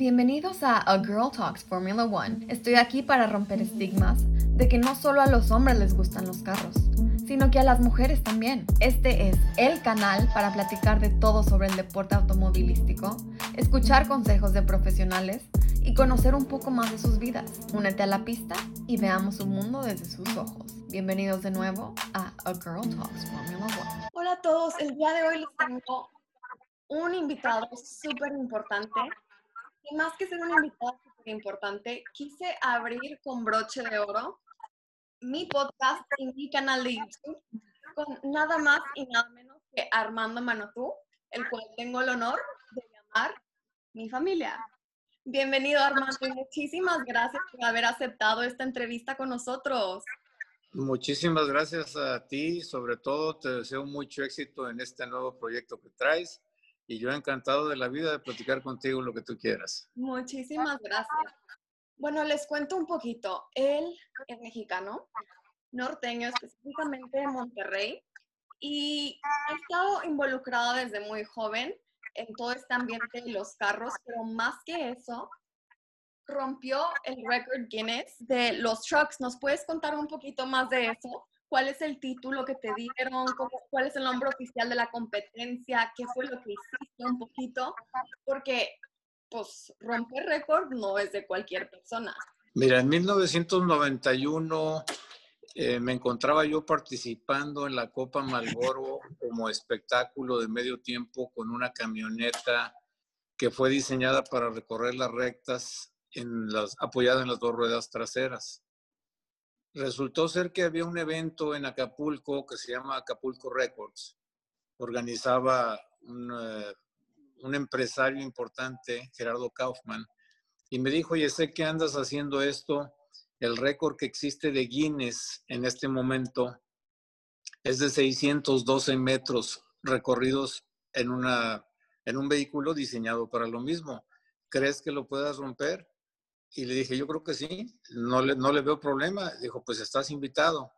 Bienvenidos a A Girl Talks Formula One. Estoy aquí para romper estigmas de que no solo a los hombres les gustan los carros, sino que a las mujeres también. Este es el canal para platicar de todo sobre el deporte automovilístico, escuchar consejos de profesionales y conocer un poco más de sus vidas. Únete a la pista y veamos su mundo desde sus ojos. Bienvenidos de nuevo a A Girl Talks Formula One. Hola a todos, el día de hoy les tengo un invitado súper importante. Y más que ser un invitado súper importante, quise abrir con broche de oro mi podcast y mi canal de YouTube con nada más y nada menos que Armando Manotú, el cual tengo el honor de llamar mi familia. Bienvenido Armando y muchísimas gracias por haber aceptado esta entrevista con nosotros. Muchísimas gracias a ti, sobre todo te deseo mucho éxito en este nuevo proyecto que traes y yo encantado de la vida de platicar contigo lo que tú quieras. Muchísimas gracias. Bueno, les cuento un poquito. Él es mexicano, norteño, específicamente de Monterrey, y ha estado involucrado desde muy joven en todo este ambiente de los carros, pero más que eso, rompió el récord Guinness de los trucks. ¿Nos puedes contar un poquito más de eso? Cuál es el título que te dieron, cuál es el nombre oficial de la competencia, qué fue lo que hiciste un poquito, porque pues romper récord no es de cualquier persona. Mira, en 1991 eh, me encontraba yo participando en la Copa Malboro como espectáculo de medio tiempo con una camioneta que fue diseñada para recorrer las rectas en las, apoyada en las dos ruedas traseras. Resultó ser que había un evento en Acapulco que se llama Acapulco Records. Organizaba un, eh, un empresario importante, Gerardo Kaufman, y me dijo, oye, sé que andas haciendo esto, el récord que existe de Guinness en este momento es de 612 metros recorridos en, una, en un vehículo diseñado para lo mismo. ¿Crees que lo puedas romper? Y le dije, yo creo que sí, no le, no le veo problema. Dijo, pues estás invitado.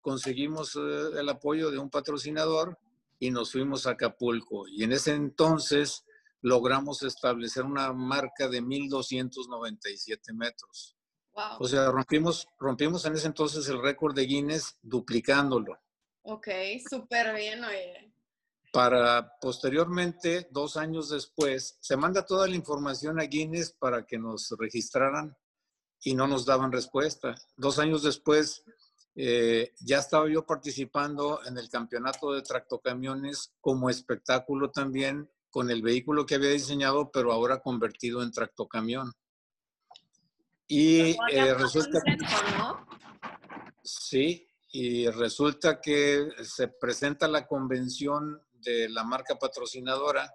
Conseguimos eh, el apoyo de un patrocinador y nos fuimos a Acapulco. Y en ese entonces logramos establecer una marca de 1.297 metros. O sea, rompimos, rompimos en ese entonces el récord de Guinness duplicándolo. Ok, súper bien, oye para posteriormente, dos años después, se manda toda la información a Guinness para que nos registraran y no nos daban respuesta. Dos años después, eh, ya estaba yo participando en el campeonato de tractocamiones como espectáculo también con el vehículo que había diseñado, pero ahora convertido en tractocamión. Y eh, resulta... Sí, y resulta que se presenta la convención de la marca patrocinadora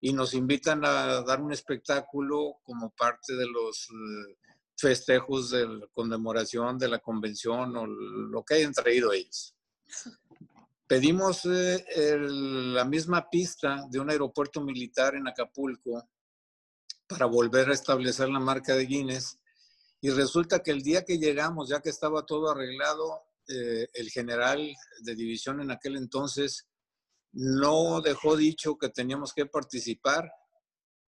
y nos invitan a dar un espectáculo como parte de los eh, festejos de la conmemoración de la convención o lo que hayan traído ellos. Pedimos eh, la misma pista de un aeropuerto militar en Acapulco para volver a establecer la marca de Guinness y resulta que el día que llegamos, ya que estaba todo arreglado, eh, el general de división en aquel entonces no dejó dicho que teníamos que participar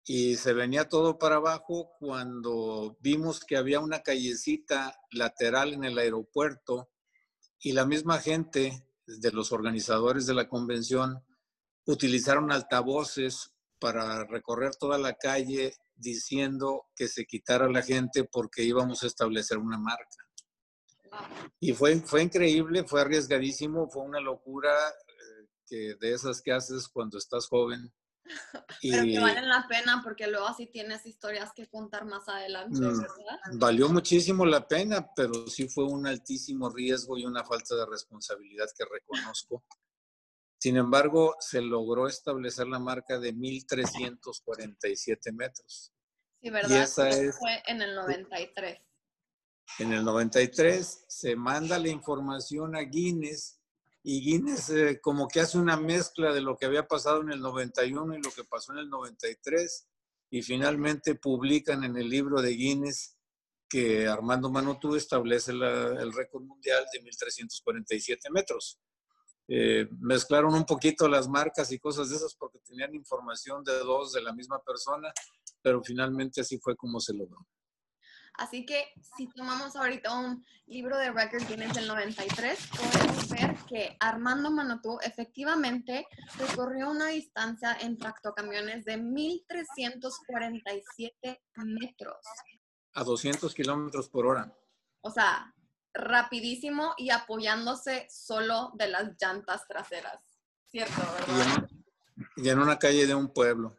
y se venía todo para abajo cuando vimos que había una callecita lateral en el aeropuerto y la misma gente de los organizadores de la convención utilizaron altavoces para recorrer toda la calle diciendo que se quitara la gente porque íbamos a establecer una marca. Y fue, fue increíble, fue arriesgadísimo, fue una locura de esas que haces cuando estás joven. Pero que valen la pena porque luego así tienes historias que contar más adelante, mm, ¿verdad? Valió muchísimo la pena, pero sí fue un altísimo riesgo y una falta de responsabilidad que reconozco. Sin embargo, se logró establecer la marca de 1347 metros. Sí, ¿verdad? Y esa es, fue en el 93. En el 93 se manda la información a Guinness y Guinness eh, como que hace una mezcla de lo que había pasado en el 91 y lo que pasó en el 93 y finalmente publican en el libro de Guinness que Armando Manotú establece el récord mundial de 1347 metros. Eh, mezclaron un poquito las marcas y cosas de esas porque tenían información de dos de la misma persona, pero finalmente así fue como se logró. Así que si tomamos ahorita un libro de Record Guinness del 93, podemos que Armando Manotú efectivamente recorrió una distancia en tractocamiones de 1.347 metros. A 200 kilómetros por hora. O sea, rapidísimo y apoyándose solo de las llantas traseras. ¿Cierto, verdad? Y en, una calle de un pueblo.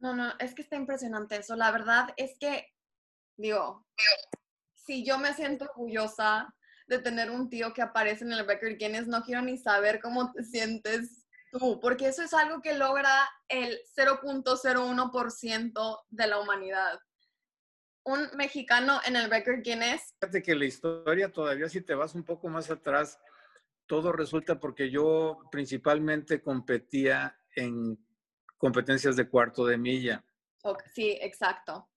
No, no, es que está impresionante eso. La verdad es que Digo, si yo me siento orgullosa de tener un tío que aparece en el record Guinness, no quiero ni saber cómo te sientes tú, porque eso es algo que logra el 0.01% de la humanidad. Un mexicano en el record Guinness. Fíjate que la historia todavía, si te vas un poco más atrás, todo resulta porque yo principalmente competía en competencias de cuarto de milla. sí, exacto.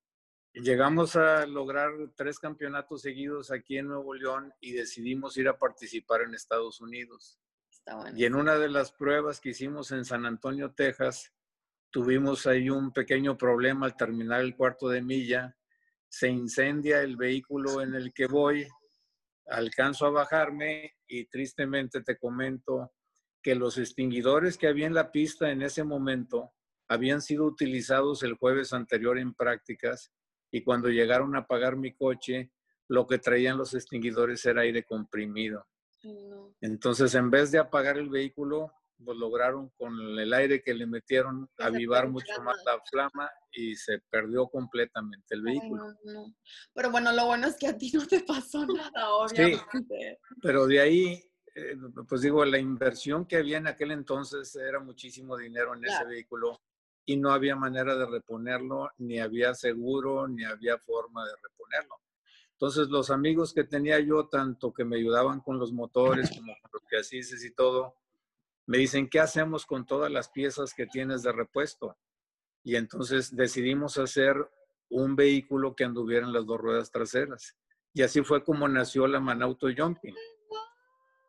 Llegamos a lograr tres campeonatos seguidos aquí en Nuevo León y decidimos ir a participar en Estados Unidos. Y en una de las pruebas que hicimos en San Antonio, Texas, tuvimos ahí un pequeño problema al terminar el cuarto de milla. Se incendia el vehículo en el que voy, alcanzo a bajarme y tristemente te comento que los extinguidores que había en la pista en ese momento habían sido utilizados el jueves anterior en prácticas y cuando llegaron a apagar mi coche, lo que traían los extinguidores era aire comprimido. Entonces, en vez de apagar el vehículo, pues lograron con el aire que le metieron avivar mucho más la flama y se perdió completamente el vehículo. Pero bueno, lo bueno es que a ti no te pasó nada, obviamente. Sí, pero de ahí, eh, pues digo, la inversión que había en aquel entonces era muchísimo dinero en ese vehículo y no había manera de reponerlo, ni había seguro, ni había forma de reponerlo. Entonces los amigos que tenía yo, tanto que me ayudaban con los motores como con los chasis y todo, me dicen, ¿qué hacemos con todas las piezas que tienes de repuesto? Y entonces decidimos hacer un vehículo que anduviera en las dos ruedas traseras. Y así fue como nació la Manauto Jumping.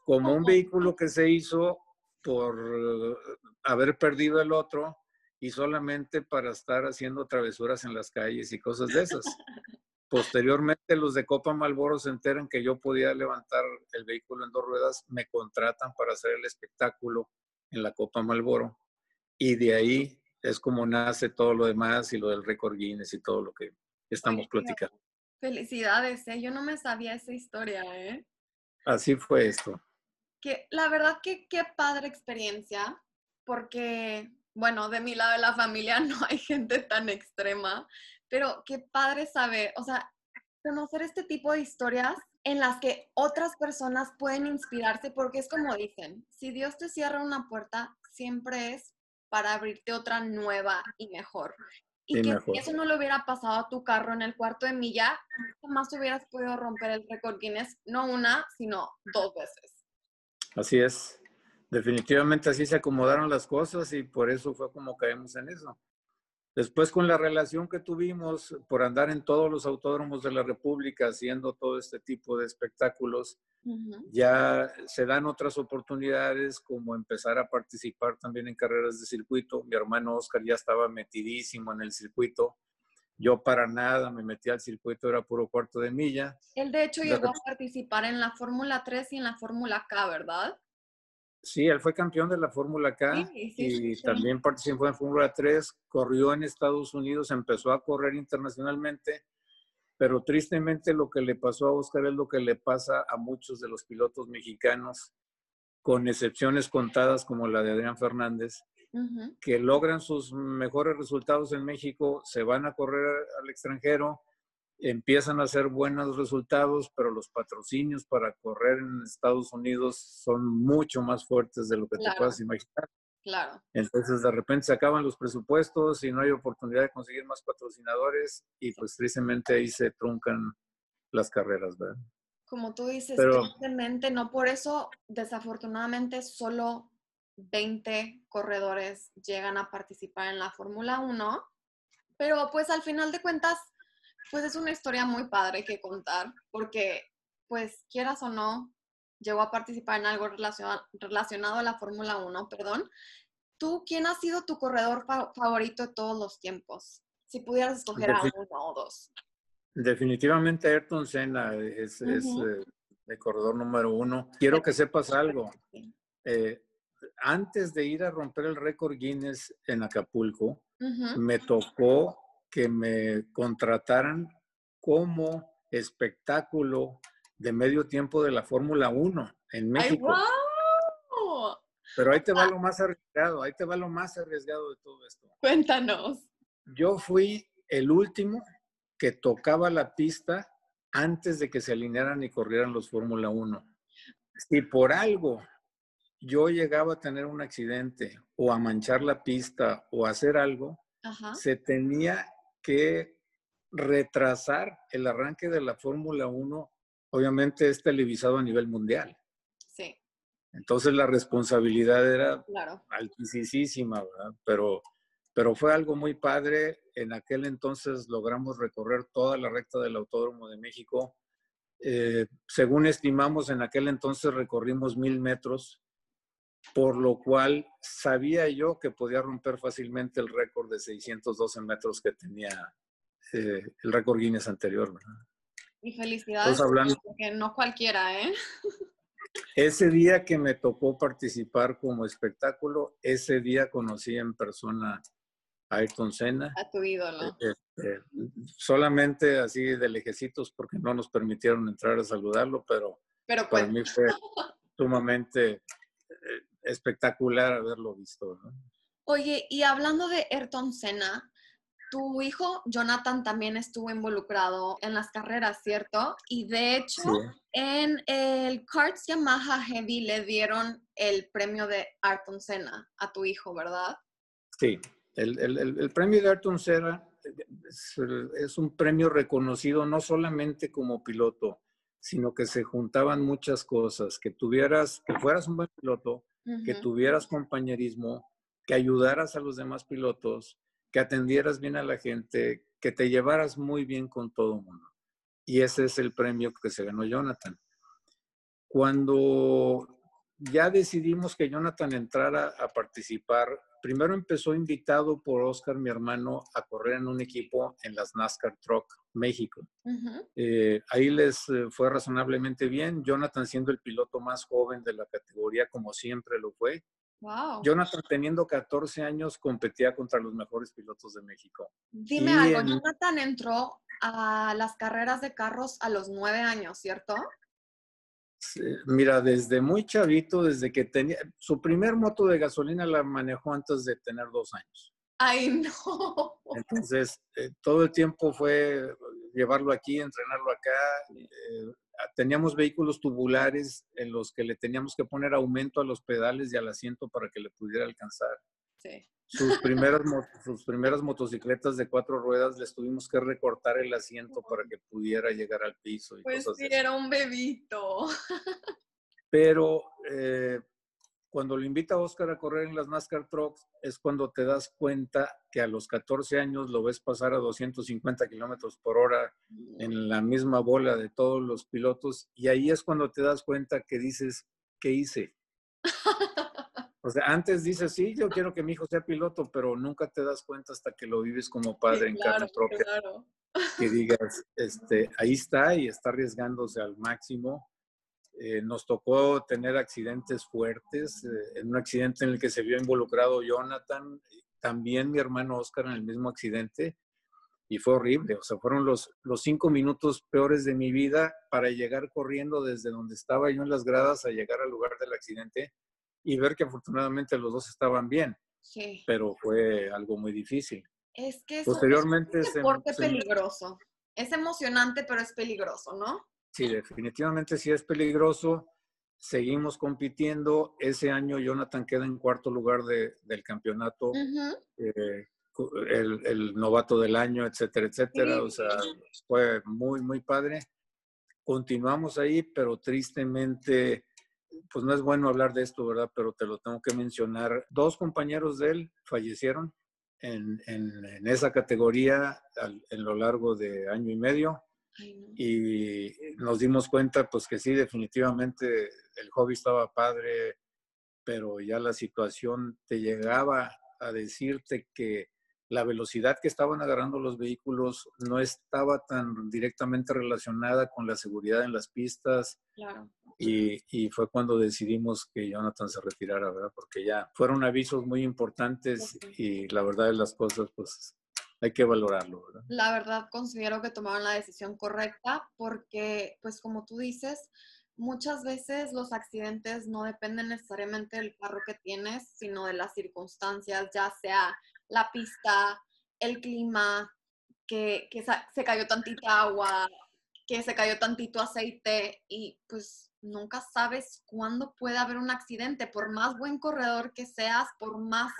Como un vehículo que se hizo por haber perdido el otro, y solamente para estar haciendo travesuras en las calles y cosas de esas. Posteriormente, los de Copa Malboro se enteran que yo podía levantar el vehículo en dos ruedas, me contratan para hacer el espectáculo en la Copa Malboro y de ahí es como nace todo lo demás y lo del récord Guinness y todo lo que estamos platicando. Felicidades, ¿eh? yo no me sabía esa historia, ¿eh? Así fue esto. Que la verdad que qué padre experiencia, porque bueno, de mi lado de la familia no hay gente tan extrema, pero qué padre saber, o sea, conocer este tipo de historias en las que otras personas pueden inspirarse, porque es como dicen, si Dios te cierra una puerta, siempre es para abrirte otra nueva y mejor. Y, que si eso no le hubiera pasado a tu carro en el cuarto de milla, jamás hubieras podido romper el récord Guinness, no una, sino dos veces. Así es definitivamente así se acomodaron las cosas y por eso fue como caemos en eso. Después con la relación que tuvimos por andar en todos los autódromos de la República haciendo todo este tipo de espectáculos, ya se dan otras oportunidades como empezar a participar también en carreras de circuito. Mi hermano Oscar ya estaba metidísimo en el circuito. Yo para nada me metí al circuito, era puro cuarto de milla. Él de hecho llegó a participar en la Fórmula 3 y en la Fórmula K, ¿verdad? Sí, él fue campeón de la Fórmula K y también participó en Fórmula 3, corrió en Estados Unidos, empezó a correr internacionalmente, pero tristemente lo que le pasó a Oscar es lo que le pasa a muchos de los pilotos mexicanos, con excepciones contadas como la de Adrián Fernández, que logran sus mejores resultados en México, se van a correr al extranjero, empiezan a hacer buenos resultados, pero los patrocinios para correr en Estados Unidos son mucho más fuertes de lo que te puedas imaginar. Claro. Entonces, de repente se acaban los presupuestos y no hay oportunidad de conseguir más patrocinadores y pues tristemente ahí se truncan las carreras, ¿verdad? Como tú dices, tristemente, no por eso, desafortunadamente, solo 20 corredores llegan a participar en la Fórmula 1, pero pues al final de cuentas, pues es una historia muy padre que contar, porque pues quieras o no, llegó a participar en algo relacionado, a la Fórmula 1, perdón. ¿Tú quién ha sido tu corredor favorito de todos los tiempos? Si pudieras escoger a uno o dos. Definitivamente Ayrton Senna es, es eh, el corredor número uno. Quiero que sepas algo. Eh, antes de ir a romper el récord Guinness en Acapulco, me tocó que me contrataran como espectáculo de medio tiempo de la Fórmula 1 en México. Pero ahí te va ah. lo más arriesgado, ahí te va lo más arriesgado de todo esto. Cuéntanos. Yo fui el último que tocaba la pista antes de que se alinearan y corrieran los Fórmula 1. Si por algo yo llegaba a tener un accidente o a manchar la pista o a hacer algo, se tenía que retrasar el arranque de la Fórmula 1. Obviamente es televisado a nivel mundial. Sí. Entonces la responsabilidad era altísima, ¿verdad? Pero, pero fue algo muy padre. En aquel entonces logramos recorrer toda la recta del Autódromo de México. Eh, según estimamos, en aquel entonces recorrimos mil metros por lo cual sabía yo que podía romper fácilmente el récord de 612 metros que tenía eh, el récord Guinness anterior. Y felicidades, hablando, porque no cualquiera, ¿eh? Ese día que me tocó participar como espectáculo, ese día conocí en persona a Ayrton Senna. A tu ídolo. Eh, este, solamente así de lejecitos porque no nos permitieron entrar a saludarlo, pero, pero para mí fue sumamente espectacular haberlo visto. Oye, y hablando de Ayrton Senna, tu hijo Jonathan también estuvo involucrado en las carreras, ¿cierto? Y de hecho, en el Karts Yamaha Heavy le dieron el premio de Ayrton Senna a tu hijo, ¿verdad? Sí, el, premio de Ayrton Senna es, es, un premio reconocido no solamente como piloto, sino que se juntaban muchas cosas, que tuvieras, que fueras un buen piloto, que tuvieras compañerismo, que ayudaras a los demás pilotos, que atendieras bien a la gente, que te llevaras muy bien con todo el mundo. Y ese es el premio que se ganó Jonathan. Cuando ya decidimos que Jonathan entrara a participar, primero empezó invitado por Oscar, mi hermano, a correr en un equipo en las NASCAR Truck México. Eh, ahí les eh, fue razonablemente bien. Jonathan siendo el piloto más joven de la categoría, como siempre lo fue. Jonathan teniendo 14 años competía contra los mejores pilotos de México. Dime algo, Jonathan entró a las carreras de carros a los 9 años, ¿cierto? Mira, desde muy chavito, desde que tenía, su primer moto de gasolina la manejó antes de tener dos años. Ay, no. Entonces, eh, todo el tiempo fue llevarlo aquí, entrenarlo acá. Eh, teníamos vehículos tubulares en los que le teníamos que poner aumento a los pedales y al asiento para que le pudiera alcanzar. Sí. Sus primeras, sus primeras motocicletas de cuatro ruedas les tuvimos que recortar el asiento para que pudiera llegar al piso. Y pues sí, era un bebito. Pero eh, cuando lo invita a Oscar a correr en las NASCAR Trucks, es cuando te das cuenta que a los 14 años lo ves pasar a 250 kilómetros por hora en la misma bola de todos los pilotos, y ahí es cuando te das cuenta que dices, ¿qué hice? O sea, antes dices, sí, yo quiero que mi hijo sea piloto, pero nunca te das cuenta hasta que lo vives como padre en carne propia. Que digas, este, ahí está y está arriesgándose al máximo eh, nos tocó tener accidentes fuertes, eh, en un accidente en el que se vio involucrado Jonathan, también mi hermano Oscar en el mismo accidente, y fue horrible, o sea, fueron los, los cinco minutos peores de mi vida para llegar corriendo desde donde estaba yo en las gradas a llegar al lugar del accidente y ver que afortunadamente los dos estaban bien, sí. pero fue algo muy difícil. Es que Posteriormente es un deporte peligroso. Es emocionante, pero es peligroso, ¿no? Sí, definitivamente sí es peligroso. Seguimos compitiendo. Ese año Jonathan queda en cuarto lugar del campeonato, eh, el, novato del año, etcétera, etcétera. O sea, fue muy, muy padre. Continuamos ahí, pero tristemente, pues no es bueno hablar de esto, ¿verdad? Pero te lo tengo que mencionar. Dos compañeros de él fallecieron en, en esa categoría en lo largo de año y medio. Y nos dimos cuenta, pues que sí, definitivamente el hobby estaba padre, pero ya la situación te llegaba a decirte que la velocidad que estaban agarrando los vehículos no estaba tan directamente relacionada con la seguridad en las pistas. Claro. Y, y, fue cuando decidimos que Jonathan se retirara, ¿verdad? Porque ya fueron avisos muy importantes y la verdad de las cosas, pues hay que valorarlo, ¿verdad? La verdad considero que tomaron la decisión correcta porque, pues como tú dices, muchas veces los accidentes no dependen necesariamente del carro que tienes, sino de las circunstancias, ya sea la pista, el clima, que, que se cayó tantita agua, que se cayó tantito aceite y pues nunca sabes cuándo puede haber un accidente. Por más buen corredor que seas, por más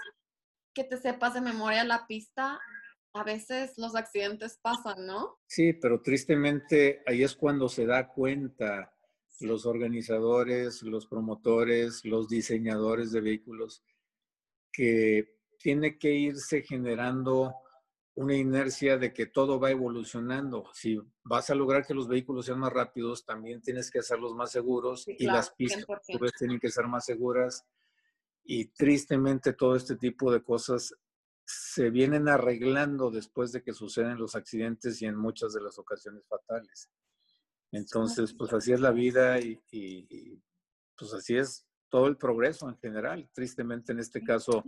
que te sepas de memoria la pista, a veces los accidentes pasan, ¿no? Sí, pero tristemente ahí es cuando se da cuenta los organizadores, los promotores, los diseñadores de vehículos, que tiene que irse generando una inercia de que todo va evolucionando. Si vas a lograr que los vehículos sean más rápidos, también tienes que hacerlos más seguros y las pistas tienen que ser más seguras. Y tristemente todo este tipo de cosas se vienen arreglando después de que suceden los accidentes y en muchas de las ocasiones fatales. Entonces, pues así es la vida y, pues así es todo el progreso en general. Tristemente, en este caso,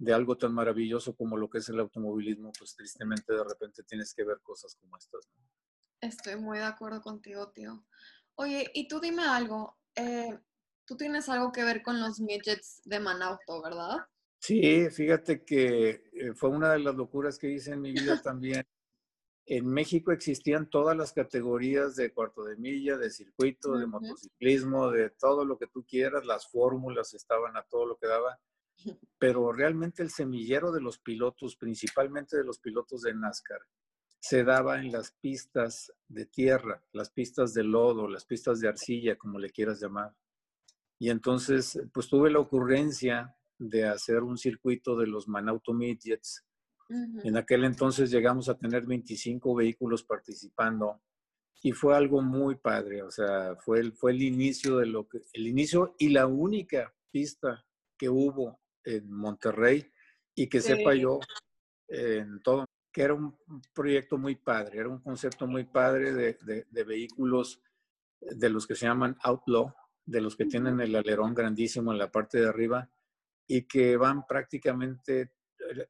de algo tan maravilloso como lo que es el automovilismo, pues tristemente de repente tienes que ver cosas como estas. Estoy muy de acuerdo contigo, tío. Oye, y tú dime algo. Eh, tú tienes algo que ver con los midgets de Manauto, ¿verdad? Sí, fíjate que eh, fue una de las locuras que hice en mi vida también. En México existían todas las categorías de cuarto de milla, de circuito, de motociclismo, de todo lo que tú quieras, las fórmulas estaban a todo lo que daba, pero realmente el semillero de los pilotos, principalmente de los pilotos de NASCAR, se daba en las pistas de tierra, las pistas de lodo, las pistas de arcilla, como le quieras llamar. Y entonces, pues tuve la ocurrencia de hacer un circuito de los Manauto Midgets en aquel entonces llegamos a tener 25 vehículos participando y fue algo muy padre, o sea, fue el, fue el inicio de lo que, el inicio y la única pista que hubo en Monterrey y que sepa yo en todo, que era un proyecto muy padre, era un concepto muy padre de, de, vehículos de los que se llaman outlaw, de los que tienen el alerón grandísimo en la parte de arriba y que van prácticamente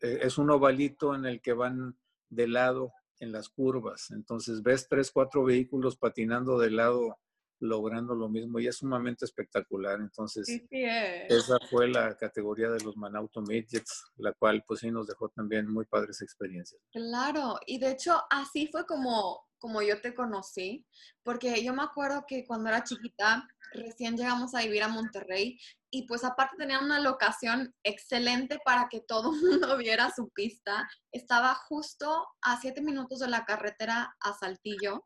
eh, es un ovalito en el que van de lado en las curvas. Entonces ves tres, cuatro vehículos patinando de lado logrando lo mismo y es sumamente espectacular. Entonces, esa fue la categoría de los Manauto Midgets, la cual pues sí nos dejó también muy padres experiencias. Claro, y de hecho así fue como, como yo te conocí, porque yo me acuerdo que cuando era chiquita, recién llegamos a vivir a Monterrey y pues aparte tenía una locación excelente para que todo el mundo viera su pista. Estaba justo a siete minutos de la carretera a Saltillo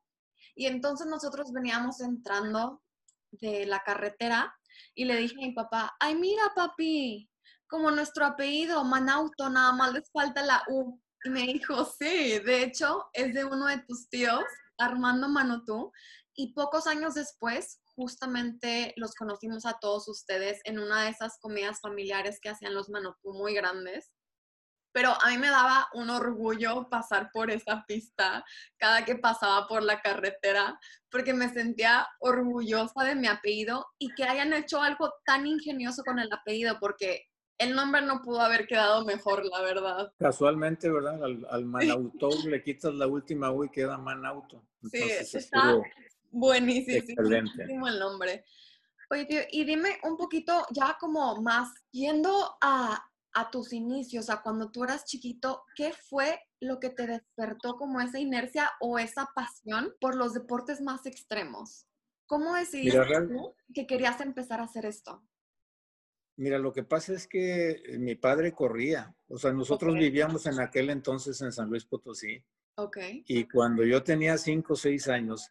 y entonces nosotros veníamos entrando de la carretera y le dije a mi papá, ay mira papi, como nuestro apellido, Manauto, nada más les falta la U. Y me dijo, sí, de hecho es de uno de tus tíos, Armando Manotú. Y pocos años después justamente los conocimos a todos ustedes en una de esas comidas familiares que hacían los Manopú muy grandes. Pero a mí me daba un orgullo pasar por esa pista cada que pasaba por la carretera, porque me sentía orgullosa de mi apellido y que hayan hecho algo tan ingenioso con el apellido, porque el nombre no pudo haber quedado mejor, la verdad. Casualmente, ¿verdad? Al, al Manauto le quitas la última U y queda Manauto. sí, está, Buenísimo, Excelente. el nombre. Oye, tío, y dime un poquito ya como más, yendo a, a tus inicios, a cuando tú eras chiquito, ¿qué fue lo que te despertó como esa inercia o esa pasión por los deportes más extremos? ¿Cómo decidiste que querías empezar a hacer esto? Mira, lo que pasa es que mi padre corría. O sea, nosotros vivíamos en aquel entonces en San Luis Potosí. Ok. Y cuando yo tenía cinco o seis años,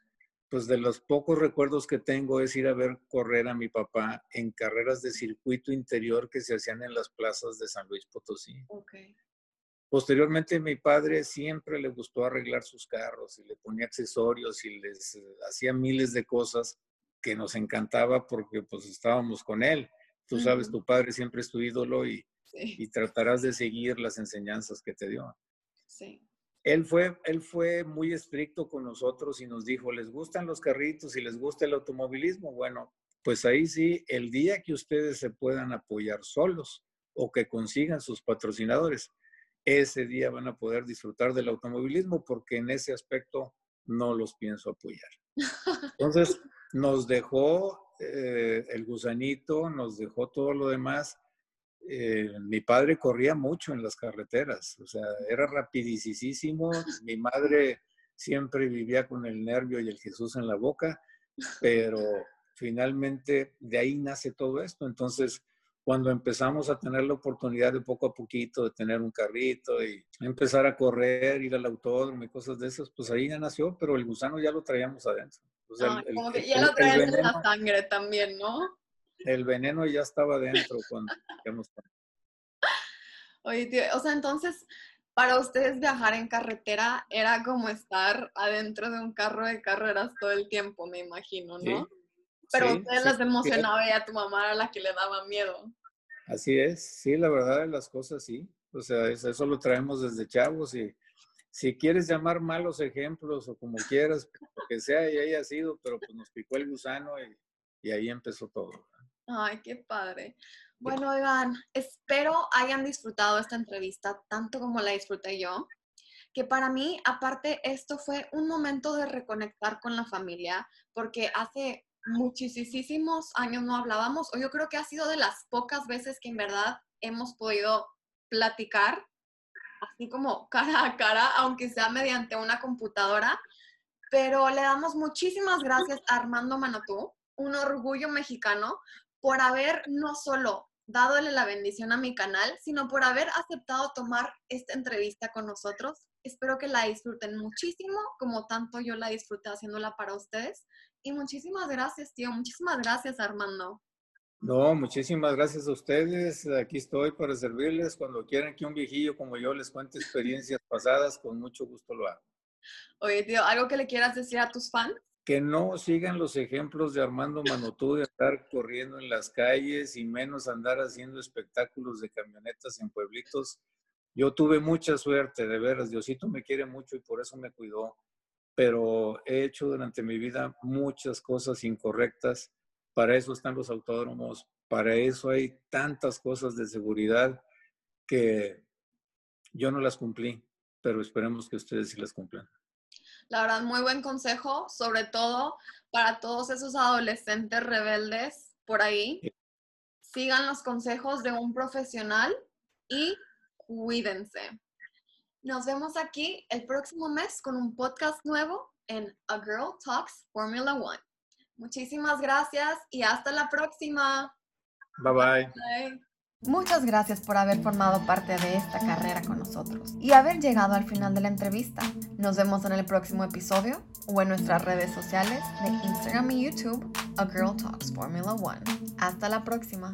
pues de los pocos recuerdos que tengo es ir a ver correr a mi papá en carreras de circuito interior que se hacían en las plazas de San Luis Potosí. Okay. Posteriormente mi padre siempre le gustó arreglar sus carros y le ponía accesorios y les eh, hacía miles de cosas que nos encantaba porque pues estábamos con él. Tú sabes, tu padre siempre es tu ídolo y, y tratarás de seguir las enseñanzas que te dio. Sí. Él fue, él fue muy estricto con nosotros y nos dijo, ¿les gustan los carritos y les gusta el automovilismo? Bueno, pues ahí sí, el día que ustedes se puedan apoyar solos o que consigan sus patrocinadores, ese día van a poder disfrutar del automovilismo porque en ese aspecto no los pienso apoyar. Entonces, nos dejó eh, el gusanito, nos dejó todo lo demás. Eh, mi padre corría mucho en las carreteras, o sea, era rapidísimo. Mi madre siempre vivía con el nervio y el Jesús en la boca, pero finalmente de ahí nace todo esto. Entonces, cuando empezamos a tener la oportunidad de poco a poquito de tener un carrito y empezar a correr, ir al autódromo y cosas de esas, pues ahí ya nació, pero el gusano ya lo traíamos adentro. Ah, como que ya lo traíamos en la sangre también, ¿no? El veneno ya estaba dentro cuando Oye, tío, o sea, entonces, para ustedes viajar en carretera era como estar adentro de un carro de carreras todo el tiempo, me imagino, ¿no? Pero sí, ustedes las emocionaba y a tu mamá era la que le daba miedo. Así es, sí, la verdad de las cosas, sí. O sea, eso lo traemos desde chavos y si quieres llamar malos ejemplos o como quieras, lo que sea y haya sido, pero pues nos picó el gusano y, y ahí empezó todo. Ay, qué padre. Bueno, Iván, espero hayan disfrutado esta entrevista tanto como la disfruté yo, que para mí, aparte, esto fue un momento de reconectar con la familia, porque hace muchísimos años no hablábamos, o yo creo que ha sido de las pocas veces que en verdad hemos podido platicar, así como cara a cara, aunque sea mediante una computadora. Pero le damos muchísimas gracias a Armando Manotú, un orgullo mexicano, por haber no solo dadole la bendición a mi canal, sino por haber aceptado tomar esta entrevista con nosotros. Espero que la disfruten muchísimo, como tanto yo la disfruté haciéndola para ustedes. Y muchísimas gracias, tío. Muchísimas gracias, Armando. No, muchísimas gracias a ustedes. Aquí estoy para servirles. Cuando quieran que un viejillo como yo les cuente experiencias pasadas, con mucho gusto lo hago. Oye, tío, ¿algo que le quieras decir a tus fans? Que no sigan los ejemplos de Armando Manotú de estar corriendo en las calles y menos andar haciendo espectáculos de camionetas en pueblitos. Yo tuve mucha suerte, de veras. Diosito me quiere mucho y por eso me cuidó pero he hecho durante mi vida muchas cosas incorrectas. Para eso están los autódromos, para eso hay tantas cosas de seguridad que yo no las cumplí, pero esperemos que ustedes sí las cumplan. La verdad, muy buen consejo, sobre todo para todos esos adolescentes rebeldes por ahí. Sigan los consejos de un profesional y cuídense. Nos vemos aquí el próximo mes con un podcast nuevo en A Girl Talks Formula One. Muchísimas gracias y hasta la próxima. Bye bye. Muchas gracias por haber formado parte de esta carrera con nosotros y haber llegado al final de la entrevista. Nos vemos en el próximo episodio o en nuestras redes sociales de Instagram y YouTube, A Girl Talks Formula One. Hasta la próxima.